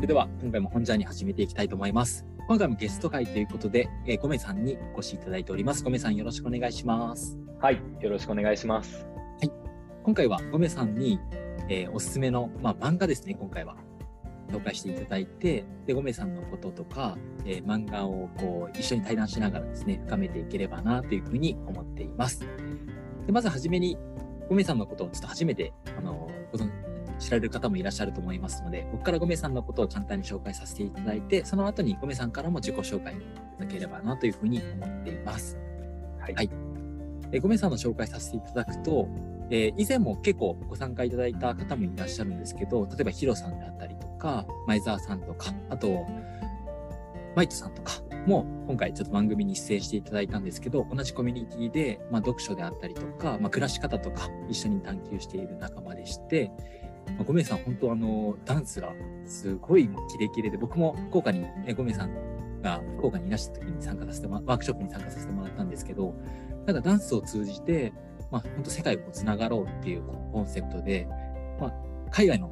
それでは今回も本ジャーに始めていきたいと思います。今回もゲスト会ということで、えー、ゴメさんにお越しいただいております。ゴメさんよろしくお願いします。はい、よろしくお願いします。今回はゴメさんに、えーおすすめの、まあ、漫画ですね、今回は。紹介していただいて、で、ゴメさんのこととか、えー漫画をこう一緒に対談しながらですね、深めていければなというふうに思っています。でまずはじめに、ゴメさんのことをちょっと初めて、あの、ご存知られる方もいらっしゃると思いますので、僕からゴメさんのことを簡単に紹介させていただいて、その後にゴメさんからも自己紹介いただければなというふうに思っています。はい。はいえー、ゴメさんの紹介させていただくと、えー以前も結構ご参加いただいた方もいらっしゃるんですけど、例えばヒロさんであったりとか、前澤さんとか、あと、マイトさんとかも今回ちょっと番組に出演していただいたんですけど、同じコミュニティで、まあ、読書であったりとか、まあ、暮らし方とか一緒に探求している仲間でして、まあ、ゴメさん本当あの、ダンスがすごいキレキレで、僕も福岡に、ね、ゴメさんが福岡にいらした時に参加させてもワークショップに参加させてもらったんですけど、なんかダンスを通じて、まあ、本当世界をつながろうっていうコンセプトで、まあ、海外の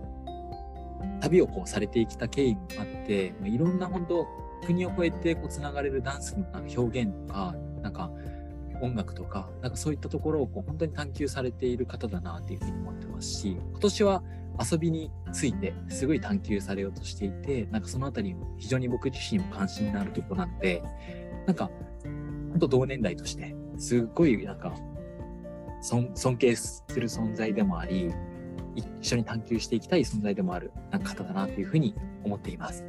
旅をこうされてきた経緯もあって、まあ、いろんな本当国を越えてこうつながれるダンスのなんか表現とか、なんか音楽とか、なんかそういったところをこう本当に探求されている方だなっていうふうに思ってますし、今年は遊びについてすごい探求されようとしていて、なんかそのあたりも非常に僕自身も関心のあるところなので、なんか本当同年代として、すっごいなんか尊尊敬する存在でもあり、一緒に探求していきたい存在でもあるなんか方だなというふうに思っています。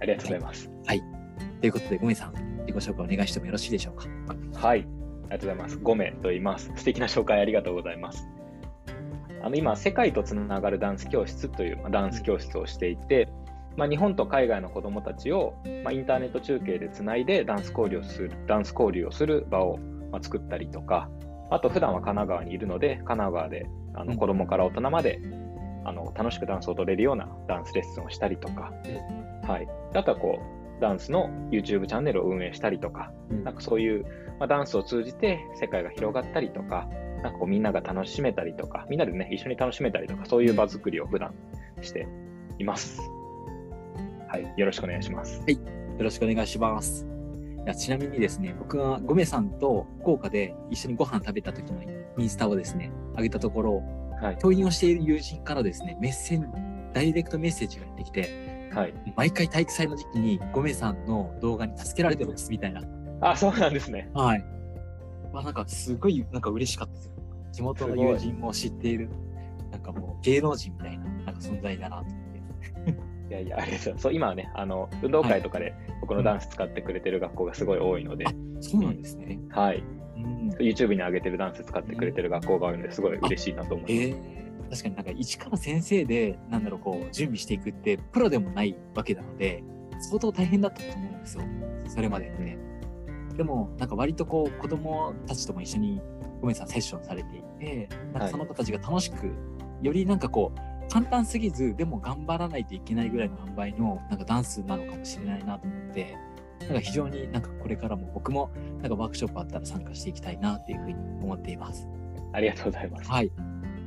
ありがとうございます。ということで、ゴメさん、自己紹介お願いしてもよろしいでしょうか？はい、ありがとうございます。ゴメと言います。素敵な紹介ありがとうございます。あの今、世界とつながるダンス教室というまあダンス教室をしていて、まあ、日本と海外の子どもたちを、まあ、インターネット中継でつないでダンス交流をするダンス交流をする場を、まあ、作ったりとか、あと普段は神奈川にいるので、神奈川であうん。の子どもから大人まで、あの楽しくダンスを踊れるようなダンスレッスンをしたりとか、はい、あとはこうダンスの YouTube チャンネルを運営したりとか、うん。なんかそういう、まあ、ダンスを通じて世界が広がったりとか、なんかこうみんなが楽しめたりとか、みんなでね、一緒に楽しめたりとか、そういう場作りを普段しています。はい、よろしくお願いします。よろしくお願いします。いやちなみにですね、僕がゴメさんと福岡で一緒にご飯食べた時のインスタをですね、上げたところ、はい、教員をしている友人からですね、メッセージ、ダイレクトメッセージがやってきて、はい。毎回体育祭の時期にゴメさんの動画に助けられてますみたいな。あ、そうなんですね。はい。まあなんかすごいなんか嬉しかったですよ。地元の友人も知っている、なんかもう芸能人みたいななんか存在だなと思って。いやいや、ありがとうございます。そう、今はね、あの、運動会とかで僕のダンス使ってくれてる学校がすごい多いので、そうなんですね。はい。うん。YouTube に上げてるダンス使ってくれてる学校が多いので、すごい嬉しいなと思います。えー、確かになんか一から先生で、なんだろう、こう、準備していくって、プロでもないわけなので、相当大変だったと思うんですよ。それまでね。でも、なんか割とこう、子供たちとも一緒に、ごめんなさい、セッションされていて、なんかその子たちが楽しく、よりなんかこう、簡単すぎず、でも頑張らないといけないぐらいの販売の、なんかダンスなのかもしれないなと思って、なんか非常になんかこれからも僕も、なんかワークショップあったら参加していきたいなっていうふうに思っています。ありがとうございます。はい。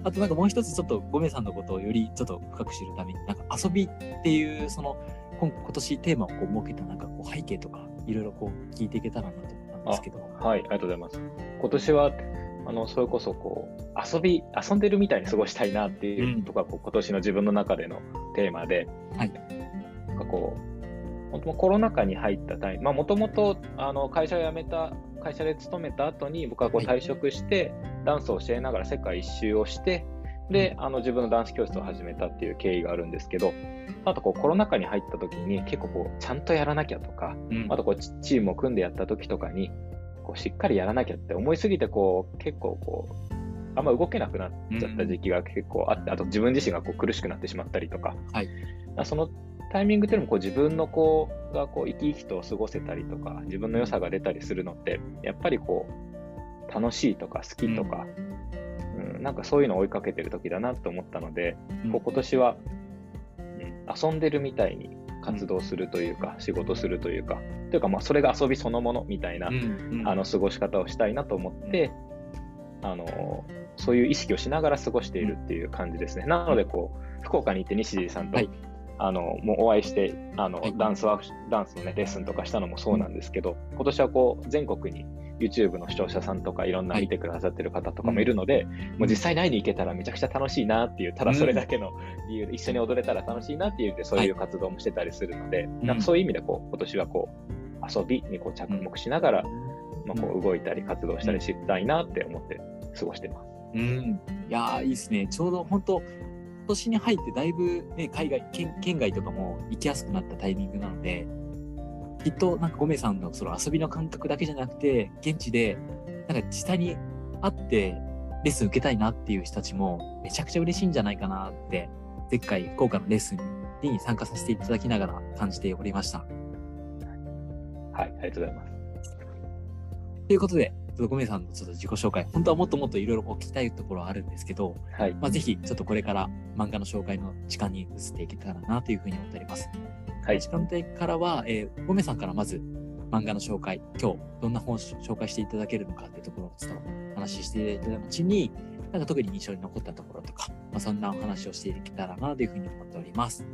あとなんかもう一つちょっとゴメさんのことをよりちょっと深く知るために、なんか遊びっていうその今今年テーマをこう設けたなんかこう背景とかいろいろこう聞いていけたらなと思ったんですけど。はい、ありがとうございます。今年は、あの、それこそこう、遊び、遊んでるみたいに過ごしたいなっていうとか、こう今年の自分の中でのテーマで、はいなんかこう、本当コロナ禍に入ったタイミング、まあ、もともと、あの、会社を辞めた、会社で勤めた後に、僕はこうはい退職して、ダンスを教えながら世界一周をして、で、あの、自分のダンス教室を始めたっていう経緯があるんですけど、あとこう、コロナ禍に入った時に、結構こう、ちゃんとやらなきゃとか、うん。あとこうチチームを組んでやった時とかに、こうしっかりやらなきゃって思いすぎて、こう結構こう、あんま動けなくなっちゃった時期が結構あって、あと自分自身がこう苦しくなってしまったりとか、はい。まあそのタイミングっていうのもこう自分のこうがこう生き生きと過ごせたりとか、自分の良さが出たりするのって、やっぱりこう、楽しいとか好きとか、うんなんかそういうのを追いかけてる時だなと思ったので、うん。こう今年は、うん遊んでるみたいに活動するというか、仕事するというか、というかまあそれが遊びそのものみたいな、うんうん。あの過ごし方をしたいなと思って、あのそういう意識をしながら過ごしているっていう感じですね。なのでこう、福岡に行って西地さんと、はいあのもうお会いしてあの、はい。ダンスワークダンスの、ね、レッスンとかしたのもそうなんですけど、今年はこう全国に YouTube の視聴者さんとかいろんなはい。見てくださってる方とかもいるので、もう実際に会いに行けたらめちゃくちゃ楽しいなっていうただそれだけの理由で、一緒に踊れたら楽しいなっていうでそういう活動もしてたりするので、なんかそういう意味でこう今年はこう遊びにこう着目しながら、まあ、こう動いたり活動したりしたいなって思って過ごしてます。うん。いやーいいですね。ちょうど本当今年に入ってだいぶね、海外、県県外とかも行きやすくなったタイミングなので、きっとなんかゴメさんのその遊びの感覚だけじゃなくて、現地でなんか実際に会ってレッスン受けたいなっていう人たちもめちゃくちゃ嬉しいんじゃないかなって、前回福岡のレッスンに参加させていただきながら感じておりました。はい、ありがとうございます。ということで、とゴメさんのちょっと自己紹介、本当はもっともっといろいろ聞きたいところはあるんですけど、はい、まあ、ぜひちょっとこれから漫画の紹介の時間に移っていけたらなというふうに思っております。はい時間帯からは、えー、ゴメさんからまず漫画の紹介、今日どんな本を紹介していただけるのかっていうところをちょっとお話ししていただいた後に、なんか特に印象に残ったところとか、まあ、そんなお話をしていけたらなというふうに思っております。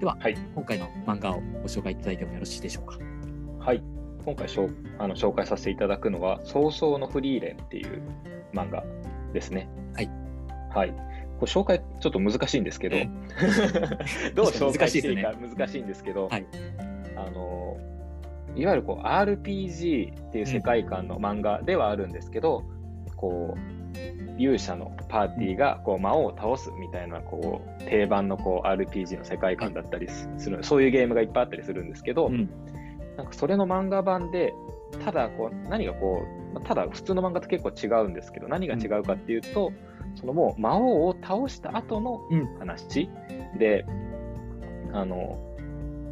では、はい今回の漫画をご紹介いただいてもよろしいでしょうか？はい、今回あの紹介させていただくのは、早々のフリーレンっていう漫画ですね。はい。はい。これ紹介ちょっと難しいんですけどえ、どう紹介していいか難しいんですけど、はいあのいわゆるこう RPG っていう世界観の漫画ではあるんですけど、こう勇者のパーティーがこう魔王を倒すみたいなこう定番のこう RPG の世界観だったりする、そういうゲームがいっぱいあったりするんですけど、うんなんかそれの漫画版で、ただこう何がこう、まあただ普通の漫画と結構違うんですけど、何が違うかっていうと、そのもう魔王を倒した後のうん話で、あの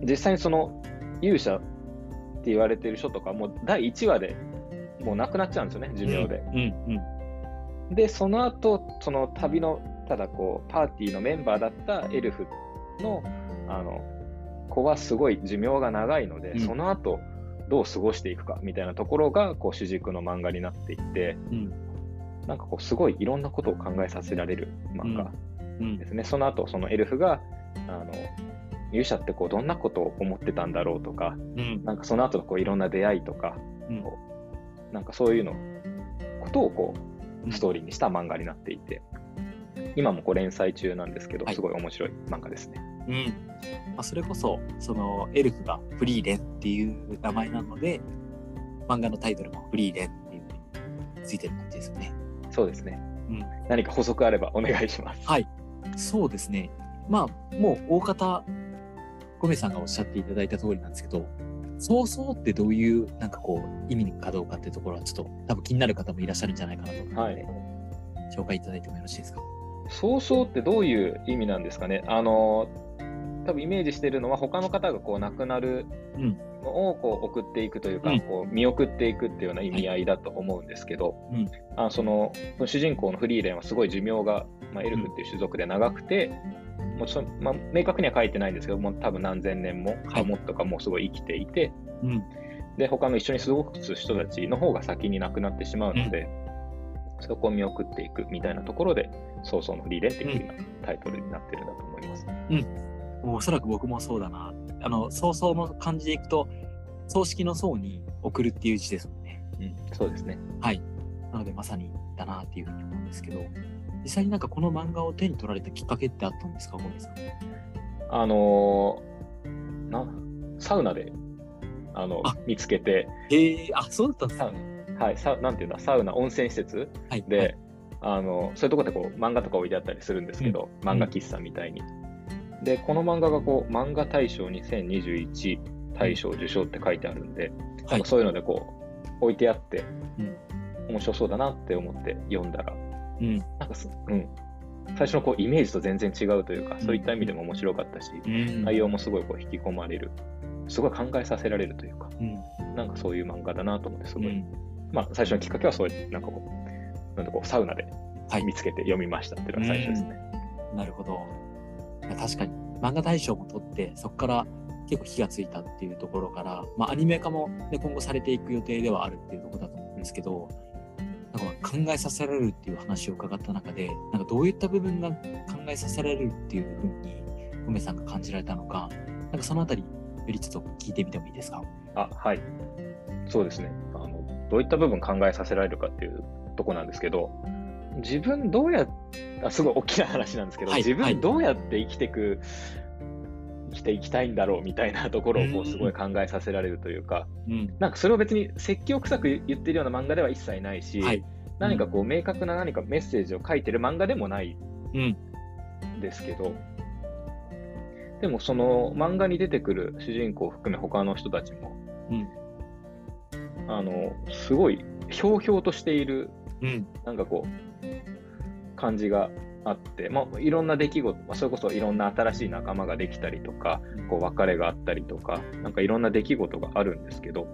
実際にその勇者って言われてる人とか、もう第1話でもう亡くなっちゃうんですよね、寿命で。うん、うん、で、その後、その旅の、ただこう、パーティーのメンバーだったエルフの、あの、子はすごい寿命が長いので、うん。その後、どう過ごしていくかみたいなところが、こう、主軸の漫画になっていて、うん、なんかこう、すごいいろんなことを考えさせられる漫画うん。で、すね。その後、そのエルフが、あの、勇者ってこう、どんなことを思ってたんだろうとか、うん、なんかその後、こう、いろんな出会いとか、なんかそういうの、ことをこうん。う、ストーリーにした漫画になっていて、今もこう連載中なんですけど、はい。すごい面白い漫画ですね。うん。まあ、それこそ、そのエルフがフリーレンっていう名前なので、漫画のタイトルもフリーレンっていうふうについてる感じですよね。そうですね。うん何か補足あればお願いします。はい。そうですね。まあ、もう大方、ゴメさんがおっしゃっていただいた通りなんですけど、そうそうってどういう、なんかこう、意味かどうかっていうところは、ちょっと多分気になる方もいらっしゃるんじゃないかなと思うので、紹介いただいてもよろしいですか？早々ってどういう意味なんですかね？あの、多分イメージしてるのは、他の方がこう亡くなるうん。のをこう送っていくというか、うん。こう見送っていくっていうような意味合いだと思うんですけど、うん。あその主人公のフリーレンはすごい寿命が、まあ、エルフっていう種族で長くて、もうそまあ、明確には書いてないんですけどもう多分何千年も、はい。もっとかもうすごい生きていてうん。で他の一緒に過ごす人たちの方が先に亡くなってしまうので、そこを見送っていくみたいなところで「早々のフリーレン」っていうようなタイトルになってるんだと思います。もうおそらく僕もそうだな。あの、早々の感じでいくと、葬式の葬に送るっていう字ですもんね。うん、そうですね。はい。なので、まさにだなっていうふうに思うんですけど、実際になんかこの漫画を手に取られたきっかけってあったんですか、ゴメさん。あのーなサウナであのあ見つけて、へえ、あ、そうだったんですサね。ウはい、サウなんていうんだ、サウナ、温泉施設はい。で、はいあのそういうところでこう漫画とか置いてあったりするんですけど、漫画喫茶みたいに。で、この漫画がこう漫画大賞2021大賞受賞って書いてあるんで、はいそういうのでこう置いてあって、うん面白そうだなって思って読んだら、うん。なんかす、うん、最初のこうイメージと全然違うというか、そういった意味でも面白かったし、うん。内容もすごいこう引き込まれる、すごい考えさせられるというか、うん。なんかそういう漫画だなと思って、すごい、うん。まあ最初のきっかけはそういう、なんかこう、なんだこうサウナではい見つけて読みましたっていうのが最初ですね。なるほど。確かに、漫画大賞も取って、そこから結構火がついたっていうところから、まあ、アニメ化も、ね、今後されていく予定ではあるっていうところだと思うんですけど、なんか考えさせられるっていう話を伺った中で、なんかどういった部分が考えさせられるっていうふうに梅さんが感じられたのか、なんかそのあたり、よりちょっと聞いてみてもいいですか？あ、はい。そうですね。あの、どういった部分考えさせられるかっていうとこなんですけど、自分どうやあすごい大きな話なんですけど、はい自はい分どうやって生きていく、生きていきたいんだろうみたいなところをこうんうすごい考えさせられるというか、うん。なんかそれを別に説教臭く言ってるような漫画では一切ないし、はい。何かこう明確な何かメッセージを書いてる漫画でもないうん。ですけど、でもその漫画に出てくる主人公を含め他の人たちも、うん。あの、すごいひょうひょうとしている、うん。なんかこう、感じがあって、まあ、いろんな出来事、まあ、それこそいろんな新しい仲間ができたりとか、こう別れがあったりとか、なんかいろんな出来事があるんですけど、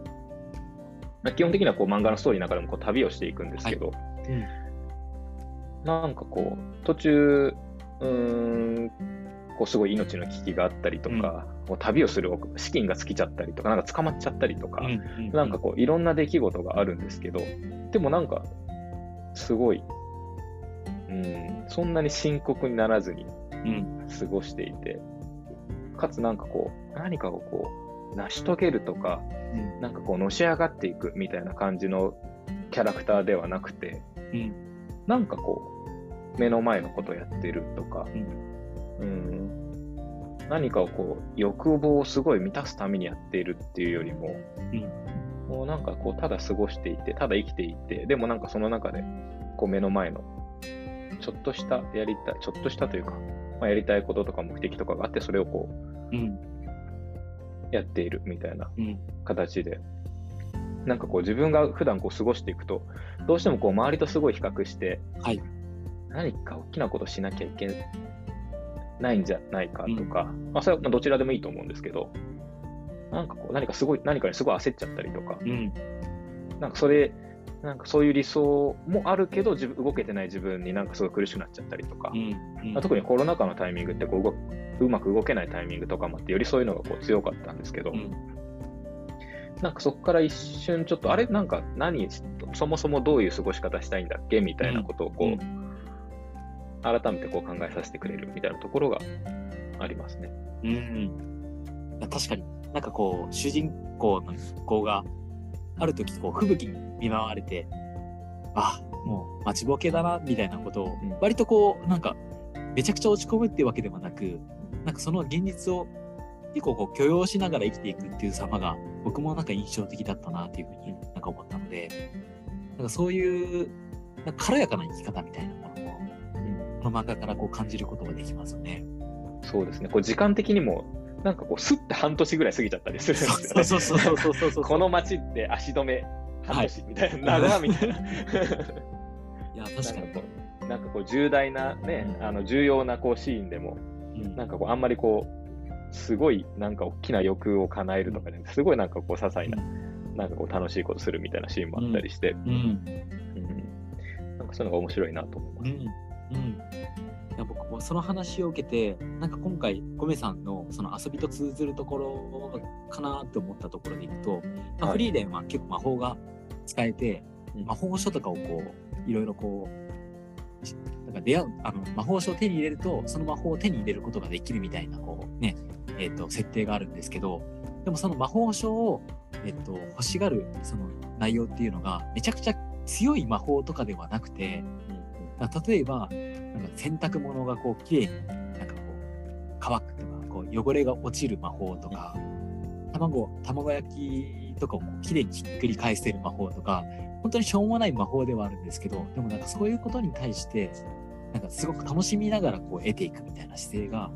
まあ基本的にはこう漫画のストーリーの中でもこう旅をしていくんですけど、うん。なんかこう、途中、うーん、こうすごい命の危機があったりとか、こう旅をする資金が尽きちゃったりとか、なんか捕まっちゃったりとか、うん。なんかこういろんな出来事があるんですけど、でもなんか、すごい、うん、そんなに深刻にならずにうん。過ごしていて、かつなんかこう、何かをこう、成し遂げるとか、うん。なんかこう、のし上がっていくみたいな感じのキャラクターではなくて、うん。なんかこう、目の前のことをやってるとか、うん。うん、何かをこう、欲望をすごい満たすためにやっているっていうよりも、もうなんかこう、ただ過ごしていて、ただ生きていて、でもなんかその中で、こう目の前の、ちょっとしたやりたい、ちょっとしたというか、まあ、やりたいこととか目的とかがあって、それをこう、うん。やっているみたいなうん。形で、なんかこう自分が普段こう過ごしていくと、どうしてもこう周りとすごい比較して、はい。何か大きなことしなきゃいけないんじゃないかとか、まあそれはまあどちらでもいいと思うんですけど、なんかこう何かすごい、何かにすごい焦っちゃったりとか、うん。なんかそれ、なんかそういう理想もあるけど、自分動けてない自分になんかすごい苦しくなっちゃったりとか、うん。まあ特にコロナ禍のタイミングってこううまく動けないタイミングとかもあって、よりそういうのがこう強かったんですけど、うん。なんかそこから一瞬ちょっと、あれ？なんか何、そもそもどういう過ごし方したいんだっけ？みたいなことをこう、うん改めてこう考えさせてくれるみたいなところがありますね。うん。確かに、なんかこう、主人公の子が、ある時こう、吹雪に見舞われて、あ、もう待ちぼけだな、みたいなことをうん、割とこう、なんか、めちゃくちゃ落ち込むっていうわけではなく、なんかその現実を結構こう許容しながら生きていくっていう様が、僕もなんか印象的だったなっていうふうになんか思ったので、なんかそういう、なんか軽やかな生き方みたいなものを、この漫画からこう感じることができますよね。そうですね。こう時間的にも、なんかこう、すって半年ぐらい過ぎちゃったりするんですよね。そうそうそうそうそうそう。この街って足止め半年みたいな、はい長みたいな。いや、確かになん。かこう、なんかこう重大なね、うんあの重要なこうシーンでも、うんなんかこう、あんまりこう、すごいなんか大きな欲を叶えるとかね、すごいなんかこう、些細な、なんかこう、楽しいことするみたいなシーンもあったりして、うん。うんなんかそういうのが面白いなと思います。うん。うん。いや僕もその話を受けて、なんか今回、ゴメさんのその遊びと通ずるところかなと思ったところでいくと、まあ、はいフリーレンは結構魔法が使えて、うん。魔法書とかをこう、いろいろこう、しなんか出会う、あの、魔法書を手に入れると、その魔法を手に入れることができるみたいな、こう、ね、えっ、と、設定があるんですけど、でもその魔法書を、えっ、と、欲しがる、その内容っていうのが、めちゃくちゃ強い魔法とかではなくて、だから例えば、なんか洗濯物がこう、綺麗に、なんかこう、乾くとか、こう、汚れが落ちる魔法とか、卵、卵焼きとかをこう綺麗にひっくり返せる魔法とか、本当にしょうもない魔法ではあるんですけど、でもなんかそういうことに対して、なんかすごく楽しみながらこう得ていくみたいな姿勢が、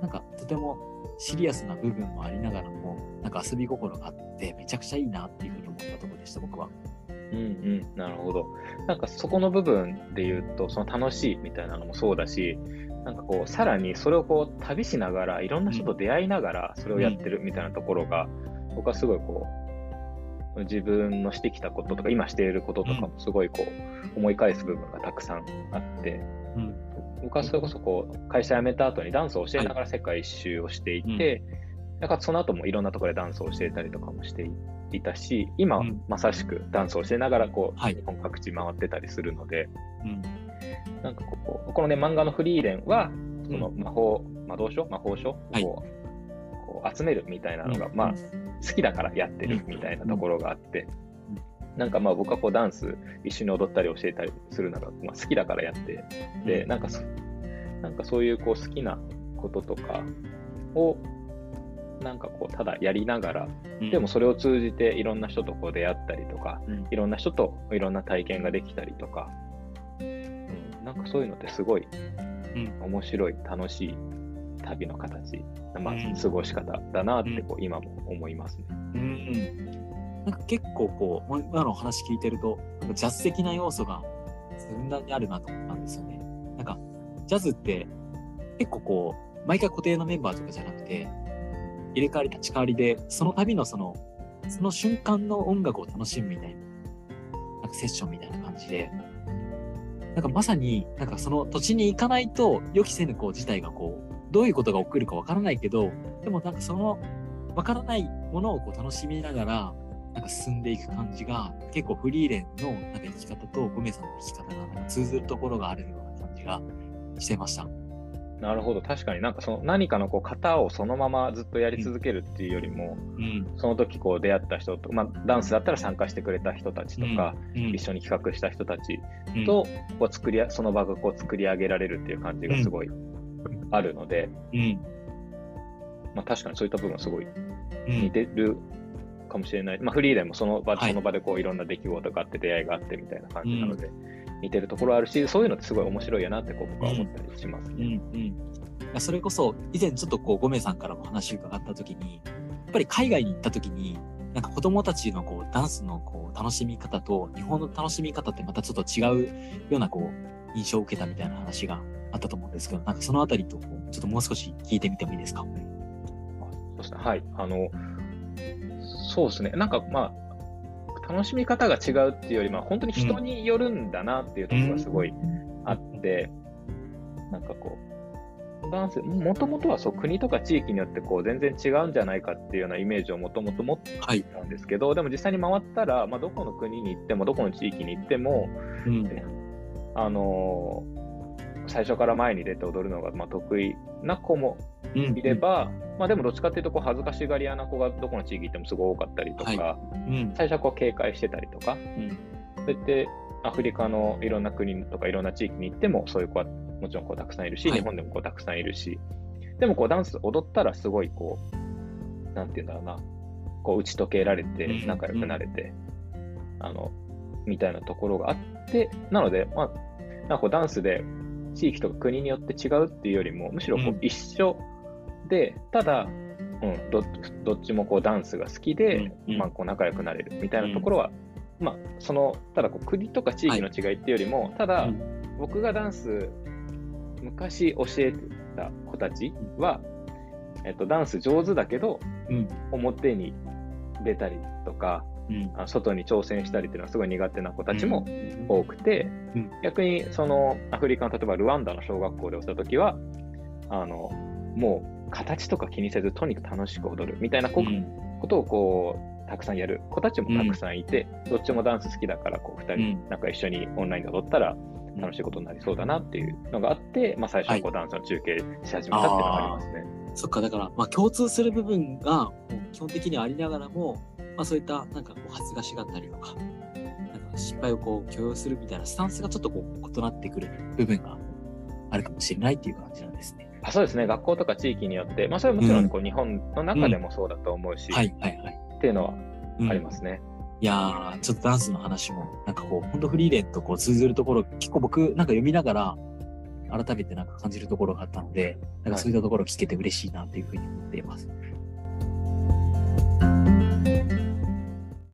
なんかとてもシリアスな部分もありながらも、なんか遊び心があって、めちゃくちゃいいなっていうふうに思ったところでした、僕は。うんうん、なるほど。なんかそこの部分で言うと、その楽しいみたいなのもそうだし、なんかこう、さらにそれをこう、旅しながら、いろんな人と出会いながら、それをやってるみたいなところが、僕はすごいこう、自分のしてきたこととか、今していることとかもすごいこう、思い返す部分がたくさんあって、うん。僕はそれこそこう、会社辞めた後にダンスを教えながら世界一周をしていて、だからその後もいろんなところでダンスを教えたりとかもしていたし、今うん。まさしくダンスを教えながらこう、はい。日本各地回ってたりするので、うん。なんかここ、このね、漫画のフリーレンは、その魔法魔導書？魔法書？をはい。こうこう集めるみたいなのが、うん。まあ、好きだからやってるみたいなところがあって、なんかまあ僕はこうダンス一緒に踊ったり教えたりするのが、まあ、好きだからやって、で、なんかそなんかそういうこう好きなこととかを、なんかこう、ただやりながら、うん。でもそれを通じていろんな人とこう出会ったりとか、うん。いろんな人といろんな体験ができたりとか、うん、なんかそういうのってすごいうん。面白い、楽しい旅の形、まあうん、過ごし方だなってうんこう今も思いますね。うん。なんか結構こう、今のお話聞いてると、ジャズ的な要素がふんだんにあるなと思ったんですよね。なんか、ジャズって結構こう、毎回固定のメンバーとかじゃなくて、入れ替わり立ち替わりで、その度のその、その瞬間の音楽を楽しむみたいな、なんかセッションみたいな感じで、なんかまさに、なんかその土地に行かないと予期せぬこう事態がこう、どういうことが起こるかわからないけど、でもなんかそのわからないものをこう楽しみながら、なんか進んでいく感じが、結構フリーレンのなんか生き方とゴメさんの生き方がなんか通ずるところがあるような感じがしてました。なるほど、確かになんかその何かのこう型をそのままずっとやり続けるっていうよりも、うん。その時こう出会った人と、まあ、ダンスだったら参加してくれた人たちとか、うん、一緒に企画した人たちうん、とこう作りあその場がこう作り上げられるっていう感じがすごいあるので、うん、まあ、確かにそういった部分はすごいうん、似てるかもしれない、まあ、フリーレンもその場,、はい。その場でこういろんな出来事があって出会いがあってみたいな感じなので、似てるところあるしそういうのってすごい面白いやなってこう僕は思ったりしますうん、ね。うん。いやそれこそ、以前ちょっとこう、ゴメさんからも話を伺ったときに、やっぱり海外に行ったときに、なんか子供たちのこう、ダンスのこう、楽しみ方と、日本の楽しみ方ってまたちょっと違うようなこう、印象を受けたみたいな話があったと思うんですけど、なんかそのあたりと、ちょっともう少し聞いてみてもいいですか？そうですね。はい。あの、そうですね。なんかまあ、楽しみ方が違うっていうより、まあ、本当に人によるんだなっていうところがすごいあって、なんかこう、ダンス、もともとはそう国とか地域によってこう全然違うんじゃないかっていうようなイメージをもともと持ってはい。たんですけど、でも実際に回ったら、まあ、どこの国に行っても、どこの地域に行っても、うん。あのー最初から前に出て踊るのがまあ得意な子もうんいれ、ば、まあでもどっちかっていうとこう恥ずかしがり屋な子がどこの地域行ってもすごい多かったりとか、はうん。最初はこう警戒してたりとか、んそうやってアフリカのいろんな国とかいろんな地域に行ってもそういう子はもちろんこうたくさんいるし、はい。日本でもこうたくさんいるし、でもこうダンス踊ったらすごいこう、なんていうんだろうな、こう打ち解けられてうん。仲良くなれて、あの、みたいなところがあって、なので、まあ、なんかこうダンスで地域とか国によって違うっていうよりも、むしろこううん。一緒で、ただ、うん、どどっちもこうダンスが好きで、まあ、こう仲良くなれるみたいなところは、まあ、その、ただこう国とか地域の違いっていうよりも、ただ、うん。僕がダンス、昔教えてた子たちは、えっと、ダンス上手だけど、うん。表に出たりとか、うん。あ外に挑戦したりっていうのはすごい苦手な子たちも多多くて、うん。逆にそのアフリカの例えばルワンダの小学校で教えたときは、あの、もう形とか気にせずとにかく楽しく踊るみたいなこ,、ことをこう、たくさんやる子たちもたくさんいて、どっちもダンス好きだから、こう、二人なん。か一緒にオンラインで踊ったら楽しいことになりそうだなっていうのがあって、まあ最初はこうダンスの中継し始めたっていうのがありますね。そっか、だから、まあ、共通する部分が、基本的にはありながらも、まあ、そういった、なんかこう、恥ずかしがったりとか、なんか失敗をこう、許容するみたいなスタンスがちょっとこう、異なってくる部分があるかもしれないっていう感じなんですね。あそうですね、学校とか地域によって、まあそれはもちろんこう日本の中でもそうだと思うし、はい、はい、はい。っていうのはうんありますね。いやー、ちょっとダンスの話も、なんかこう、ほんとフリーレンとこう通ずるところ、結構僕、なんか読みながら、改めてなんか感じるところがあったので、なんかそういったところを聞けて嬉しいなっていうふうに思っています。